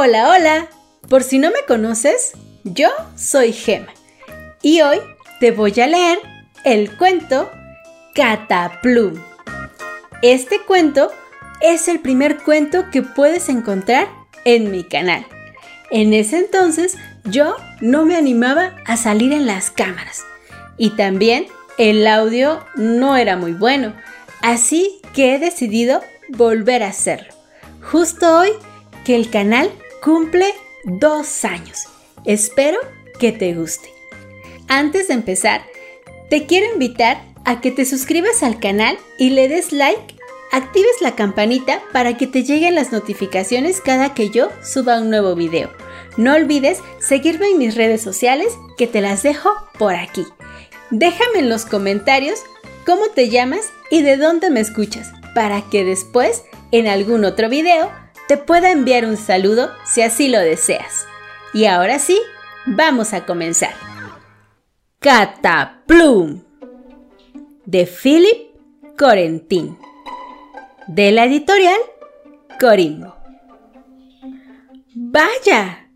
Hola, hola. Por si no me conoces, yo soy Gema y hoy te voy a leer el cuento Cataplum. Este cuento es el primer cuento que puedes encontrar en mi canal. En ese entonces yo no me animaba a salir en las cámaras y también el audio no era muy bueno, así que he decidido volver a hacerlo. Justo hoy que el canal cumple dos años. Espero que te guste. Antes de empezar, te quiero invitar a que te suscribas al canal y le des like, actives la campanita para que te lleguen las notificaciones cada que yo suba un nuevo video. No olvides seguirme en mis redes sociales que te las dejo por aquí. Déjame en los comentarios cómo te llamas y de dónde me escuchas para que después, en algún otro video, te pueda enviar un saludo si así lo deseas. Y ahora sí, vamos a comenzar. Cataplum de Philip Corentin de la editorial Corimbo. Vaya,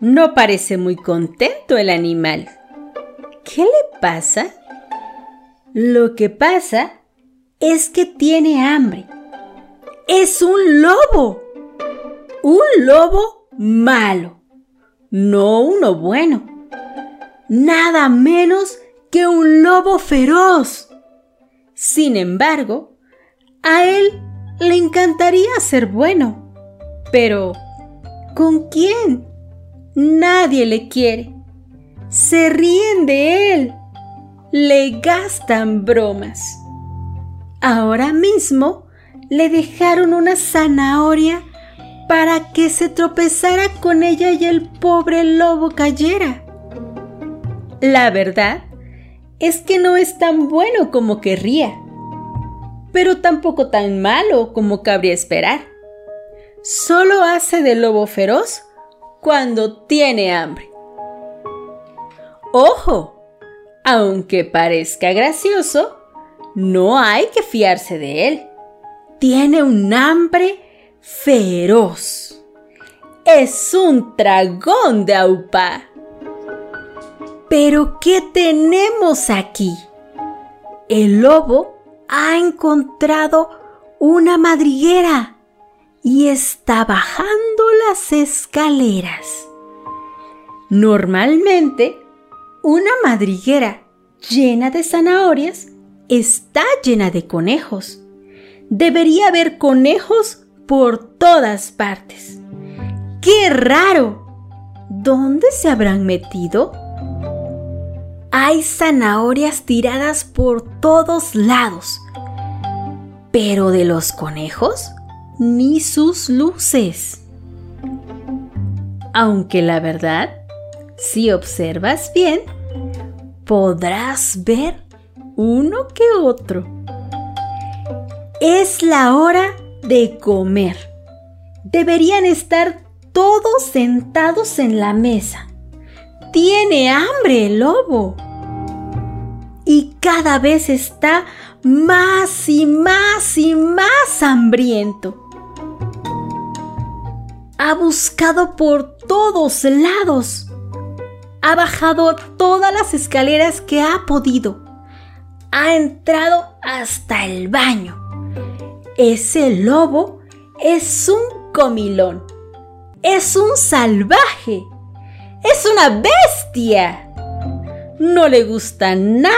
no parece muy contento el animal. ¿Qué le pasa? Lo que pasa es que tiene hambre. Es un lobo un lobo malo, no uno bueno. Nada menos que un lobo feroz. Sin embargo, a él le encantaría ser bueno. Pero, ¿con quién? Nadie le quiere. Se ríen de él. Le gastan bromas. Ahora mismo le dejaron una zanahoria para que se tropezara con ella y el pobre lobo cayera. La verdad es que no es tan bueno como querría, pero tampoco tan malo como cabría esperar. Solo hace de lobo feroz cuando tiene hambre. ¡Ojo! Aunque parezca gracioso, no hay que fiarse de él. Tiene un hambre feroz. Es un dragón de Aupa. Pero ¿qué tenemos aquí? El lobo ha encontrado una madriguera y está bajando las escaleras. Normalmente, una madriguera llena de zanahorias está llena de conejos. Debería haber conejos por todas partes. ¡Qué raro! ¿Dónde se habrán metido? Hay zanahorias tiradas por todos lados. Pero de los conejos, ni sus luces. Aunque la verdad, si observas bien, podrás ver uno que otro. Es la hora de comer. Deberían estar todos sentados en la mesa. Tiene hambre el lobo. Y cada vez está más y más y más hambriento. Ha buscado por todos lados. Ha bajado todas las escaleras que ha podido. Ha entrado hasta el baño ese lobo es un comilón. Es un salvaje. Es una bestia. No le gusta nada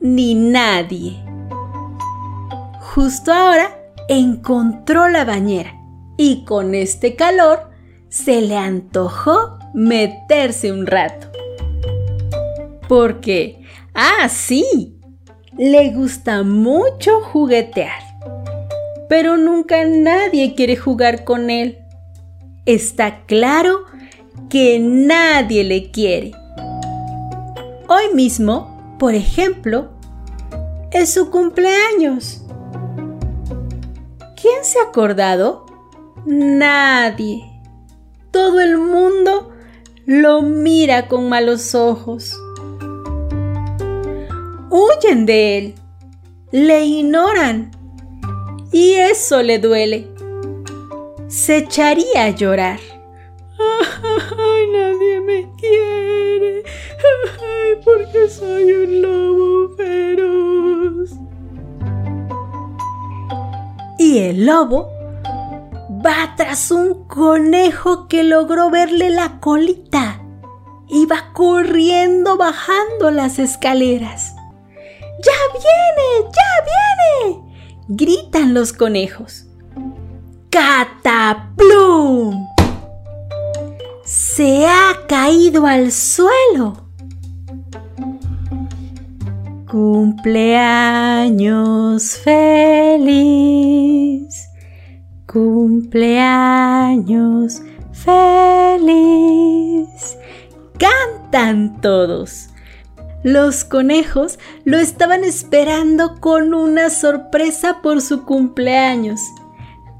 ni nadie. Justo ahora encontró la bañera y con este calor se le antojó meterse un rato. Porque, ah, sí, le gusta mucho juguetear pero nunca nadie quiere jugar con él. Está claro que nadie le quiere. Hoy mismo, por ejemplo, es su cumpleaños. ¿Quién se ha acordado? Nadie. Todo el mundo lo mira con malos ojos. Huyen de él. Le ignoran y eso le duele. Se echaría a llorar. Ay, nadie me quiere. Ay, porque soy un lobo feroz. Y el lobo va tras un conejo que logró verle la colita. Iba corriendo bajando las escaleras. ¡Ya viene! ¡Ya viene! Gritan los conejos. ¡Cataplum! Se ha caído al suelo. Cumpleaños feliz. Cumpleaños feliz. Cantan todos. Los conejos lo estaban esperando con una sorpresa por su cumpleaños.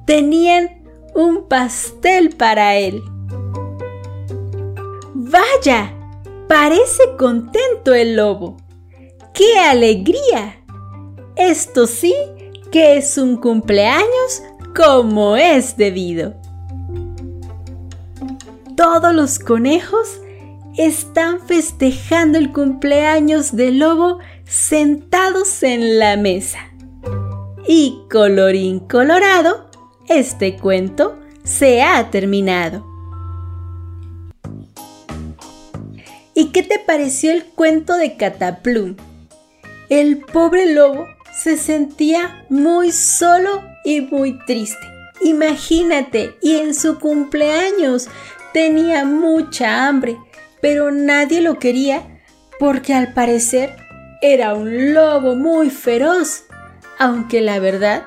Tenían un pastel para él. Vaya, parece contento el lobo. ¡Qué alegría! Esto sí que es un cumpleaños como es debido. Todos los conejos están festejando el cumpleaños del lobo sentados en la mesa. Y colorín colorado, este cuento se ha terminado. ¿Y qué te pareció el cuento de Cataplum? El pobre lobo se sentía muy solo y muy triste. Imagínate, y en su cumpleaños tenía mucha hambre, pero nadie lo quería porque al parecer era un lobo muy feroz, aunque la verdad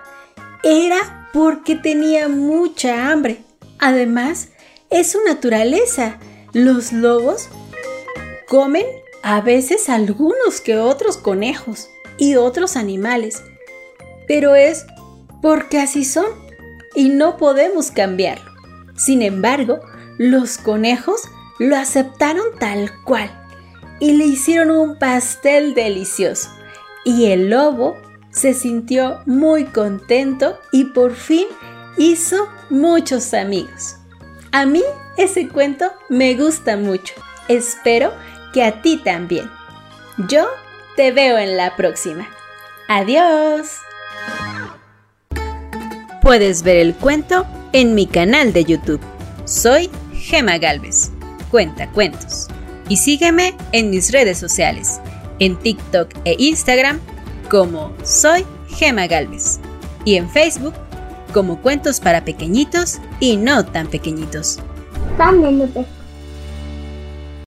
era porque tenía mucha hambre. Además, es su naturaleza. Los lobos Comen a veces algunos que otros conejos y otros animales, pero es porque así son y no podemos cambiarlo. Sin embargo, los conejos lo aceptaron tal cual y le hicieron un pastel delicioso. Y el lobo se sintió muy contento y por fin hizo muchos amigos. A mí ese cuento me gusta mucho. Espero que a ti también. Yo te veo en la próxima. Adiós. Puedes ver el cuento en mi canal de YouTube. Soy Gema Galvez. Cuenta cuentos. Y sígueme en mis redes sociales, en TikTok e Instagram como Soy Gema Galvez. Y en Facebook como Cuentos para Pequeñitos y No tan Pequeñitos.